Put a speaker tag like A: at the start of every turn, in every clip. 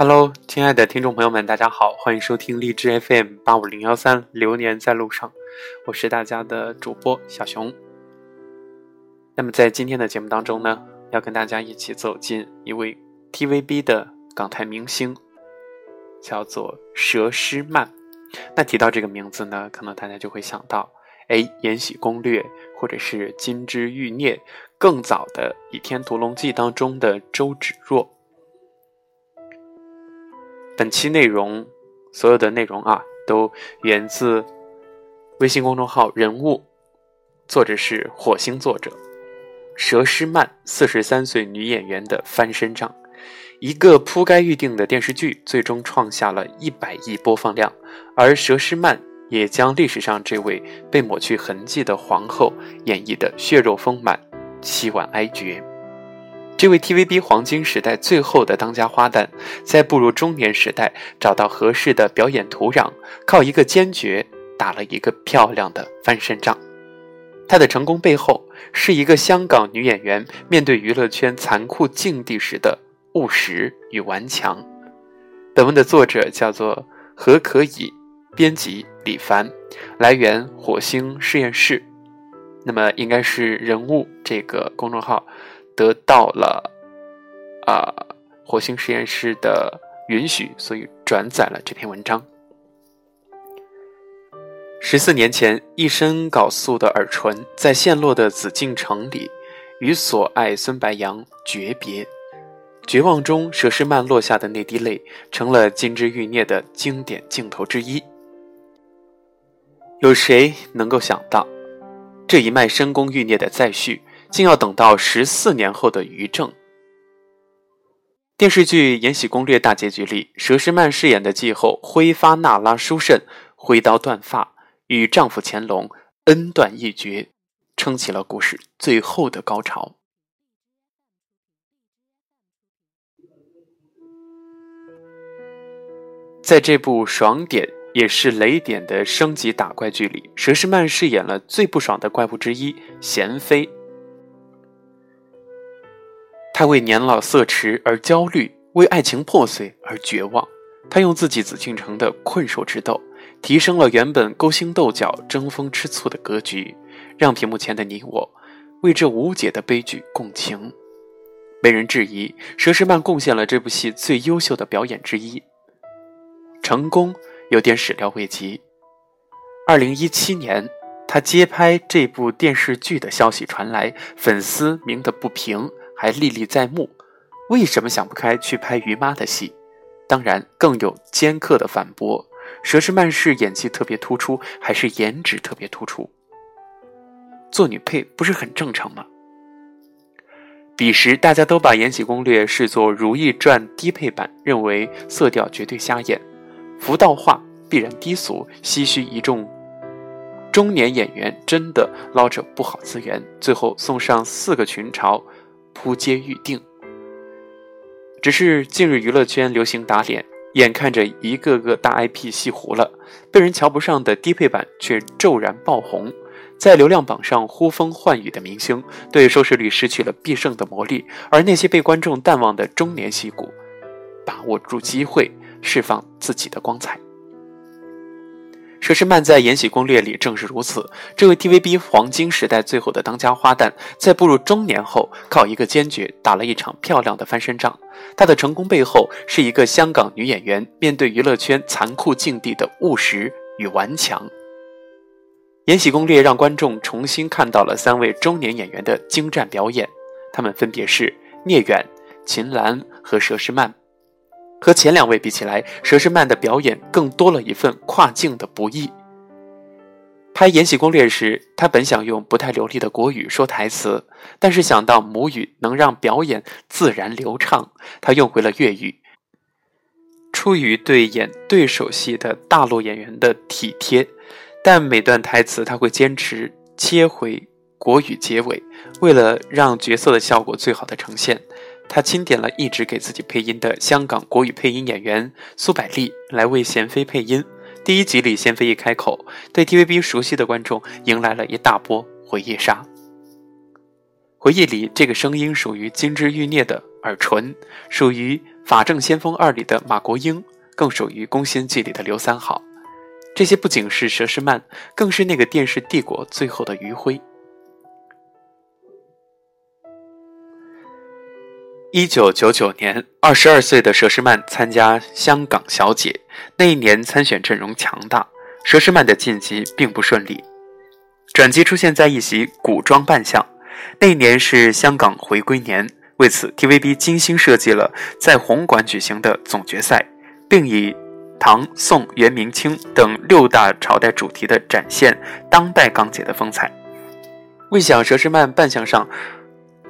A: Hello，亲爱的听众朋友们，大家好，欢迎收听荔枝 FM 八五零幺三，流年在路上，我是大家的主播小熊。那么在今天的节目当中呢，要跟大家一起走进一位 TVB 的港台明星，叫做佘诗曼。那提到这个名字呢，可能大家就会想到，哎，《延禧攻略》或者是《金枝玉孽》，更早的《倚天屠龙记》当中的周芷若。本期内容，所有的内容啊，都源自微信公众号“人物”，作者是火星作者佘诗曼，四十三岁女演员的翻身仗。一个铺盖预定的电视剧，最终创下了一百亿播放量，而佘诗曼也将历史上这位被抹去痕迹的皇后演绎的血肉丰满、凄婉哀绝。这位 TVB 黄金时代最后的当家花旦，在步入中年时代，找到合适的表演土壤，靠一个坚决打了一个漂亮的翻身仗。她的成功背后，是一个香港女演员面对娱乐圈残酷境地时的务实与顽强。本文的作者叫做何可以，编辑李凡，来源火星实验室。那么应该是人物这个公众号。得到了啊，火星实验室的允许，所以转载了这篇文章。十四年前，一身缟素的耳唇在陷落的紫禁城里，与所爱孙白杨诀别。绝望中，佘诗曼落下的那滴泪，成了《金枝欲孽》的经典镜头之一。有谁能够想到，这一脉深宫欲孽的再续？竟要等到十四年后的余正。电视剧《延禧攻略》大结局里，佘诗曼饰演的继后辉发那拉殊胜，挥刀断发，与丈夫乾隆恩断义绝，撑起了故事最后的高潮。在这部爽点也是雷点的升级打怪剧里，佘诗曼饰演了最不爽的怪物之一——娴妃。他为年老色迟而焦虑，为爱情破碎而绝望。他用自己紫禁城的困兽之斗，提升了原本勾心斗角、争风吃醋的格局，让屏幕前的你我为这无解的悲剧共情。没人质疑，佘诗曼贡献了这部戏最优秀的表演之一。成功有点始料未及。二零一七年，他接拍这部电视剧的消息传来，粉丝鸣得不平。还历历在目，为什么想不开去拍于妈的戏？当然，更有尖刻的反驳：佘诗曼是演技特别突出，还是颜值特别突出？做女配不是很正常吗？彼时大家都把《延禧攻略》视作《如懿传》低配版，认为色调绝对瞎眼，浮道化必然低俗，唏嘘一众中年演员真的捞着不好资源，最后送上四个群嘲。扑街预定，只是近日娱乐圈流行打脸，眼看着一个个大 IP 戏糊了，被人瞧不上的低配版却骤然爆红，在流量榜上呼风唤雨的明星，对收视率失去了必胜的魔力，而那些被观众淡忘的中年戏骨，把握住机会，释放自己的光彩。佘诗曼在《延禧攻略》里正是如此。这位 TVB 黄金时代最后的当家花旦，在步入中年后，靠一个坚决打了一场漂亮的翻身仗。她的成功背后，是一个香港女演员面对娱乐圈残酷境地的务实与顽强。《延禧攻略》让观众重新看到了三位中年演员的精湛表演，他们分别是聂远、秦岚和佘诗曼。和前两位比起来，佘诗曼的表演更多了一份跨境的不易。拍《延禧攻略》时，他本想用不太流利的国语说台词，但是想到母语能让表演自然流畅，他用回了粤语。出于对演对手戏的大陆演员的体贴，但每段台词他会坚持切回国语结尾，为了让角色的效果最好的呈现。他钦点了一直给自己配音的香港国语配音演员苏百丽来为贤妃配音。第一集里，贤妃一开口，对 TVB 熟悉的观众迎来了一大波回忆杀。回忆里，这个声音属于金枝玉孽的耳唇，属于法证先锋二里的马国英，更属于宫心计里的刘三好。这些不仅是佘诗曼，更是那个电视帝国最后的余晖。一九九九年，二十二岁的佘诗曼参加香港小姐，那一年参选阵容强大，佘诗曼的晋级并不顺利，转机出现在一袭古装扮相。那一年是香港回归年，为此 TVB 精心设计了在红馆举行的总决赛，并以唐、宋、元、明清等六大朝代主题的展现当代港姐的风采。未想佘诗曼扮相上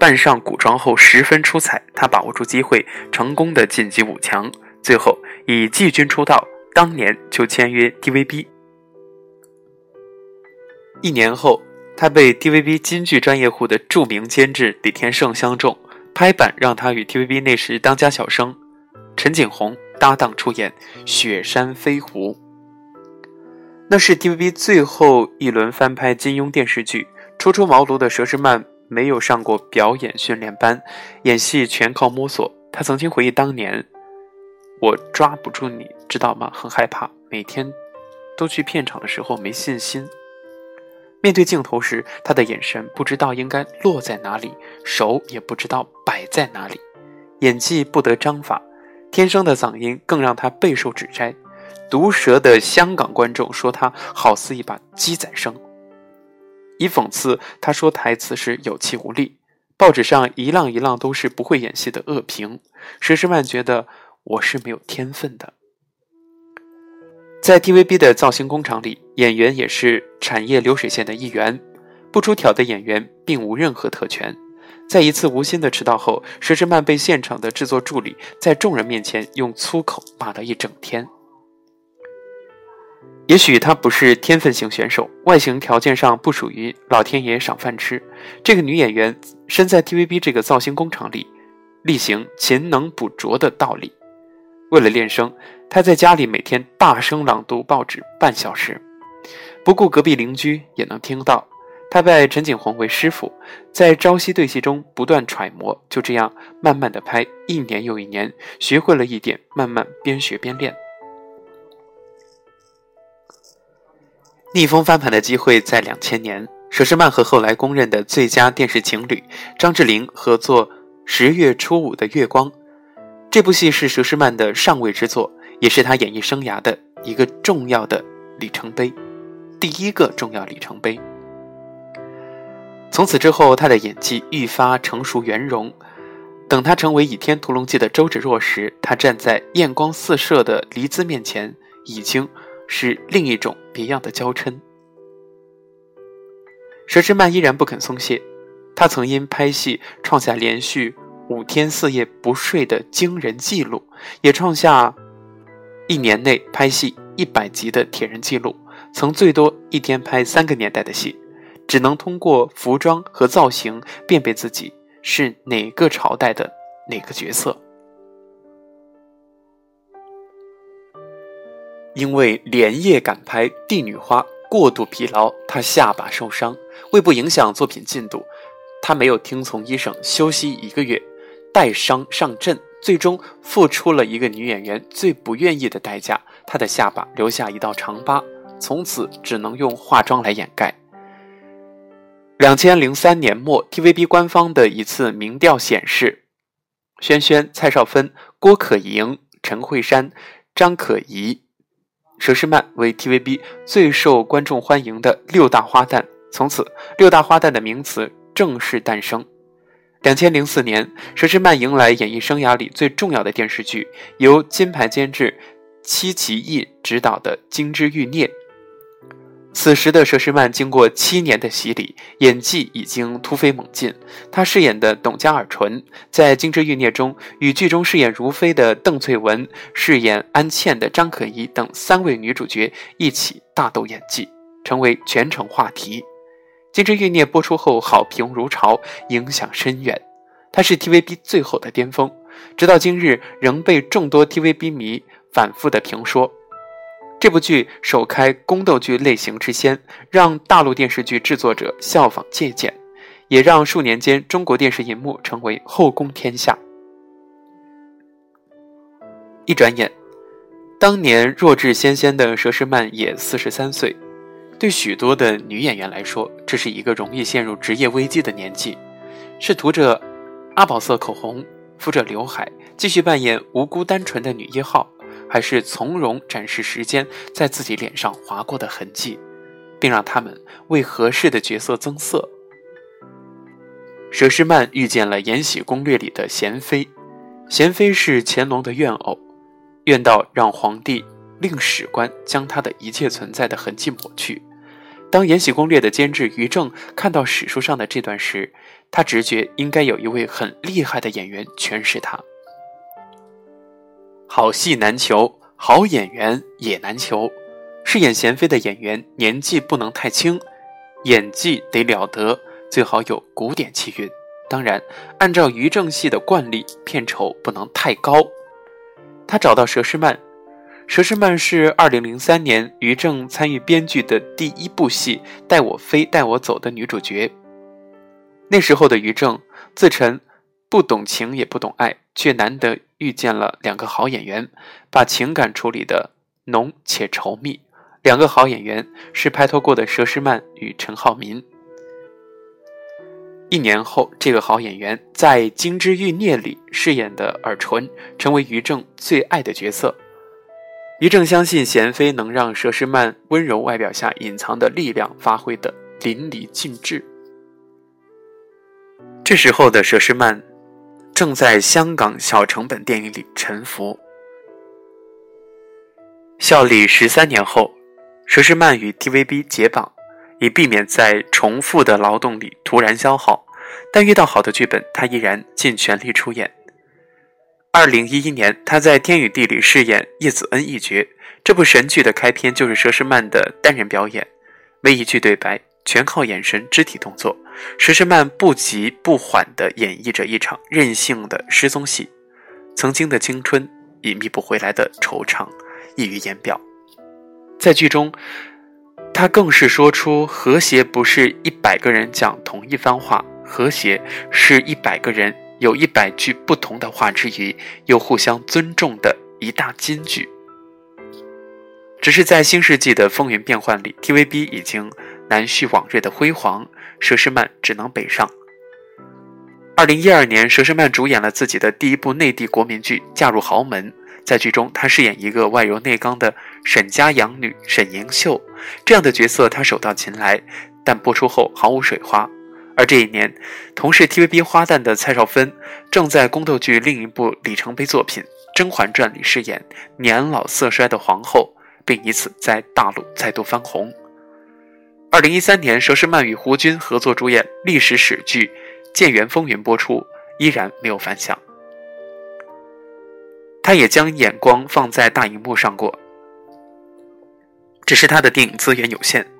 A: 扮上古装后十分出彩，他把握住机会，成功的晋级五强，最后以季军出道，当年就签约 TVB。一年后。他被 TVB 金剧专业户的著名监制李天胜相中，拍板让他与 TVB 那时当家小生陈景洪搭档出演《雪山飞狐》。那是 TVB 最后一轮翻拍金庸电视剧。初出茅庐的佘诗曼没有上过表演训练班，演戏全靠摸索。他曾经回忆当年：“我抓不住你，知道吗？很害怕，每天都去片场的时候没信心。”面对镜头时，他的眼神不知道应该落在哪里，手也不知道摆在哪里，演技不得章法，天生的嗓音更让他备受指摘。毒舌的香港观众说他好似一把鸡仔声，以讽刺他说台词时有气无力。报纸上一浪一浪都是不会演戏的恶评。佘诗曼觉得我是没有天分的。在 TVB 的造型工厂里，演员也是产业流水线的一员。不出挑的演员并无任何特权。在一次无心的迟到后，佘诗曼被现场的制作助理在众人面前用粗口骂了一整天。也许她不是天分型选手，外形条件上不属于老天爷赏饭吃。这个女演员身在 TVB 这个造型工厂里，例行勤能补拙的道理。为了练声，他在家里每天大声朗读报纸半小时，不顾隔壁邻居也能听到。他拜陈景洪为师傅，在朝夕对戏中不断揣摩，就这样慢慢的拍，一年又一年，学会了一点，慢慢边学边练。逆风翻盘的机会在两千年，佘诗曼和后来公认的最佳电视情侣张智霖合作《十月初五的月光》。这部戏是佘诗曼的上位之作，也是她演艺生涯的一个重要的里程碑，第一个重要里程碑。从此之后，她的演技愈发成熟圆融。等她成为《倚天屠龙记》的周芷若时，她站在艳光四射的黎姿面前，已经是另一种别样的娇嗔。佘诗曼依然不肯松懈，她曾因拍戏创下连续。五天四夜不睡的惊人记录，也创下一年内拍戏一百集的铁人记录。曾最多一天拍三个年代的戏，只能通过服装和造型辨别自己是哪个朝代的哪个角色。因为连夜赶拍《帝女花》，过度疲劳，她下巴受伤。为不影响作品进度，她没有听从医生休息一个月。带伤上阵，最终付出了一个女演员最不愿意的代价。她的下巴留下一道长疤，从此只能用化妆来掩盖。两千零三年末，TVB 官方的一次民调显示，轩轩、蔡少芬、郭可盈、陈慧珊、张可颐、佘诗曼为 TVB 最受观众欢迎的六大花旦。从此，六大花旦的名词正式诞生。两千零四年，佘诗曼迎来演艺生涯里最重要的电视剧，由金牌监制戚其义执导的《金枝欲孽》。此时的佘诗曼经过七年的洗礼，演技已经突飞猛进。她饰演的董家尔淳，在《金枝欲孽》中与剧中饰演如妃的邓萃雯、饰演安茜的张可颐等三位女主角一起大斗演技，成为全程话题。《金枝欲孽》播出后，好评如潮，影响深远。她是 TVB 最后的巅峰，直到今日仍被众多 TVB 迷反复的评说。这部剧首开宫斗剧类型之先，让大陆电视剧制作者效仿借鉴，也让数年间中国电视银幕成为后宫天下。一转眼，当年弱智纤纤的佘诗曼也四十三岁。对许多的女演员来说，这是一个容易陷入职业危机的年纪，是涂着阿宝色口红、敷着刘海，继续扮演无辜单纯的女一号，还是从容展示时间在自己脸上划过的痕迹，并让他们为合适的角色增色？佘诗曼遇见了《延禧攻略》里的娴妃，娴妃是乾隆的怨偶，怨到让皇帝令史官将她的一切存在的痕迹抹去。当《延禧攻略》的监制于正看到史书上的这段时，他直觉应该有一位很厉害的演员诠释他。好戏难求，好演员也难求。饰演娴妃的演员年纪不能太轻，演技得了得，最好有古典气韵。当然，按照于正戏的惯例，片酬不能太高。他找到佘诗曼。佘诗曼是二零零三年于正参与编剧的第一部戏《带我飞，带我走》的女主角。那时候的于正自称不懂情也不懂爱，却难得遇见了两个好演员，把情感处理的浓且稠密。两个好演员是拍拖过的佘诗曼与陈浩民。一年后，这个好演员在《金枝欲孽》里饰演的尔淳，成为于正最爱的角色。于正相信贤妃能让佘诗曼温柔外表下隐藏的力量发挥的淋漓尽致。这时候的佘诗曼正在香港小成本电影里沉浮。效力十三年后，佘诗曼与 TVB 解绑，以避免在重复的劳动里突然消耗。但遇到好的剧本，她依然尽全力出演。二零一一年，他在《天与地》里饰演叶子恩一角。这部神剧的开篇就是佘诗曼的单人表演，没一句对白，全靠眼神、肢体动作。佘诗曼不急不缓地演绎着一场任性的失踪戏，曾经的青春，已秘不回来的惆怅，溢于言表。在剧中，他更是说出：“和谐不是一百个人讲同一番话，和谐是一百个人。”有一百句不同的话之余，又互相尊重的一大金句。只是在新世纪的风云变幻里，TVB 已经难续往日的辉煌，佘诗曼只能北上。二零一二年，佘诗曼主演了自己的第一部内地国民剧《嫁入豪门》，在剧中，她饰演一个外柔内刚的沈家养女沈莹秀，这样的角色她手到擒来，但播出后毫无水花。而这一年，同是 TVB 花旦的蔡少芬正在宫斗剧另一部里程碑作品《甄嬛传》里饰演年老色衰的皇后，并以此在大陆再度翻红。二零一三年，佘诗曼与胡军合作主演历史史剧《建元风云》播出，依然没有反响。他也将眼光放在大荧幕上过，只是他的电影资源有限，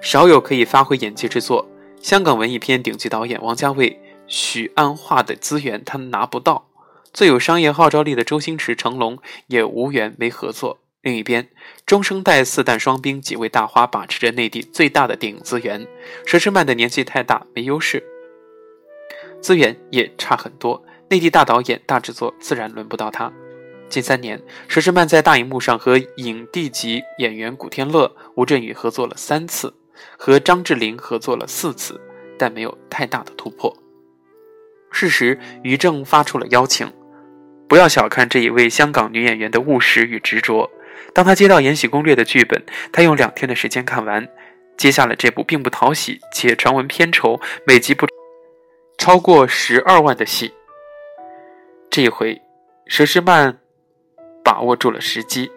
A: 少有可以发挥演技之作。香港文艺片顶级导演王家卫、许鞍华的资源他拿不到，最有商业号召力的周星驰、成龙也无缘没合作。另一边，中生代四旦双冰几位大花把持着内地最大的电影资源，佘诗曼的年纪太大没优势，资源也差很多，内地大导演大制作自然轮不到他。近三年，佘诗曼在大荧幕上和影帝级演员古天乐、吴镇宇合作了三次。和张智霖合作了四次，但没有太大的突破。事时，于正发出了邀请。不要小看这一位香港女演员的务实与执着。当他接到《延禧攻略》的剧本，他用两天的时间看完，接下了这部并不讨喜且传闻片酬每集不超过十二万的戏。这一回，佘诗曼把握住了时机。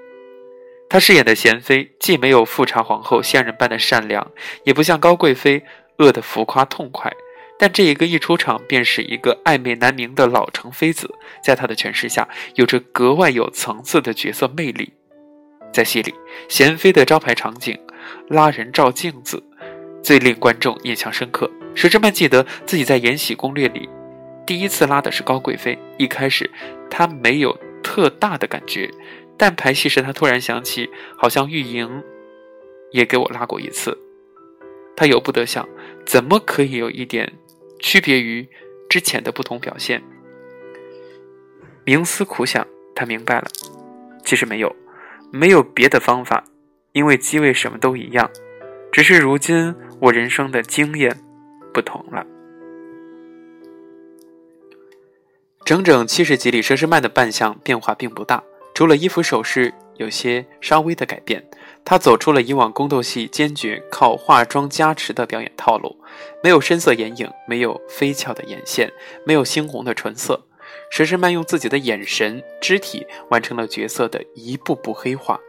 A: 她饰演的娴妃既没有富察皇后仙人般的善良，也不像高贵妃恶得浮夸痛快，但这一个一出场便是一个暧昧难明的老成妃子，在她的诠释下，有着格外有层次的角色魅力。在戏里，娴妃的招牌场景拉人照镜子，最令观众印象深刻。佘诗曼记得自己在《延禧攻略》里第一次拉的是高贵妃，一开始她没有特大的感觉。但排戏时，他突然想起，好像玉莹也给我拉过一次。他由不得想，怎么可以有一点区别于之前的不同表现？冥思苦想，他明白了，其实没有，没有别的方法，因为机位什么都一样，只是如今我人生的经验不同了。整整七十集里，佘诗曼的扮相变化并不大，除了衣服首饰有些稍微的改变。她走出了以往宫斗戏坚决靠化妆加持的表演套路，没有深色眼影，没有飞翘的眼线，没有猩红的唇色。佘诗曼用自己的眼神、肢体完成了角色的一步步黑化。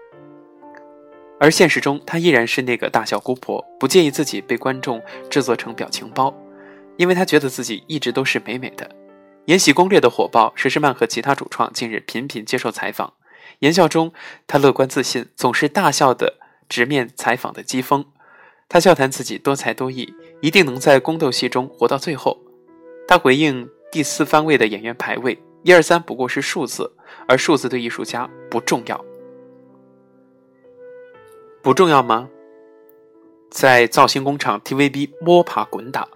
A: 而现实中，她依然是那个大笑姑婆，不介意自己被观众制作成表情包，因为她觉得自己一直都是美美的。《延禧攻略》的火爆，佘诗曼和其他主创近日频频接受采访。言笑中，她乐观自信，总是大笑的直面采访的讥讽。她笑谈自己多才多艺，一定能在宫斗戏中活到最后。她回应第四番位的演员排位，一二三不过是数字，而数字对艺术家不重要。不重要吗？在造星工厂 TVB 摸爬滚打。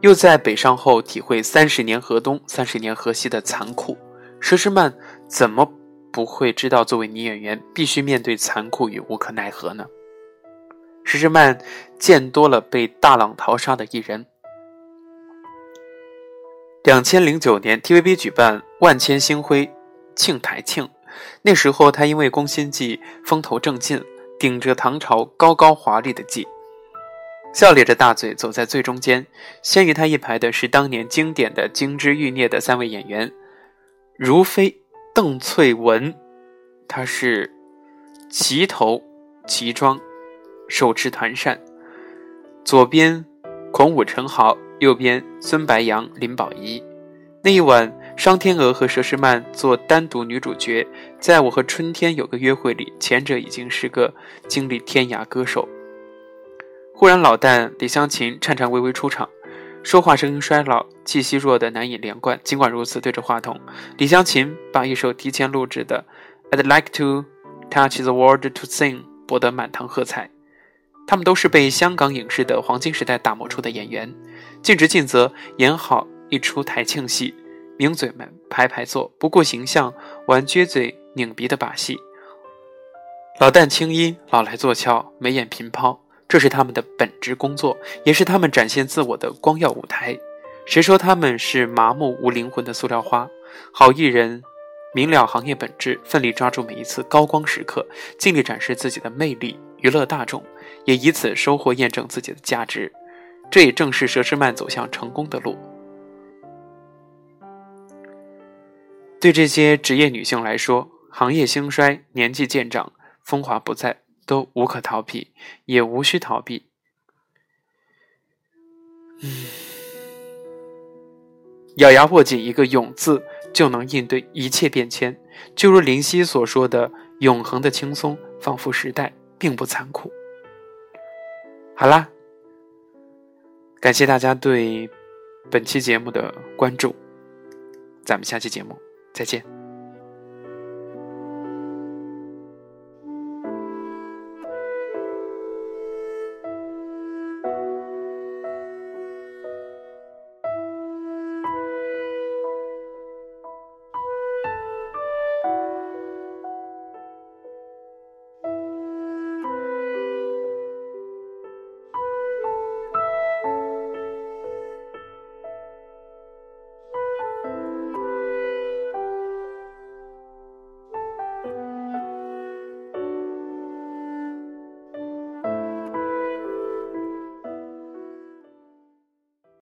A: 又在北上后体会三十年河东、三十年河西的残酷，佘诗曼怎么不会知道作为女演员必须面对残酷与无可奈何呢？佘诗曼见多了被大浪淘沙的艺人。两千零九年，TVB 举办万千星辉庆台庆，那时候他因为《宫心计》风头正劲，顶着唐朝高高华丽的髻。笑咧着大嘴走在最中间，先于他一排的是当年经典的金枝玉孽的三位演员：如妃邓萃雯，她是齐头齐装，手持团扇；左边孔武陈豪，右边孙白杨林保怡。那一晚，商天娥和佘诗曼做单独女主角，在我和春天有个约会里，前者已经是个经历天涯歌手。忽然，老旦李香琴颤颤巍巍出场，说话声音衰老，气息弱得难以连贯。尽管如此，对着话筒，李香琴把一首提前录制的《I'd Like to Touch the World to Sing》博得满堂喝彩。他们都是被香港影视的黄金时代打磨出的演员，尽职尽责，演好一出台庆戏。名嘴们排排坐，不顾形象，玩撅嘴拧鼻的把戏。老旦青衣，老来坐俏，眉眼频抛。这是他们的本职工作，也是他们展现自我的光耀舞台。谁说他们是麻木无灵魂的塑料花？好艺人明了行业本质，奋力抓住每一次高光时刻，尽力展示自己的魅力，娱乐大众，也以此收获验证自己的价值。这也正是佘诗曼走向成功的路。对这些职业女性来说，行业兴衰，年纪渐长，风华不再。都无可逃避，也无需逃避。嗯，咬牙握紧一个“勇”字，就能应对一切变迁。就如林夕所说的：“永恒的轻松，仿佛时代并不残酷。”好啦，感谢大家对本期节目的关注，咱们下期节目再见。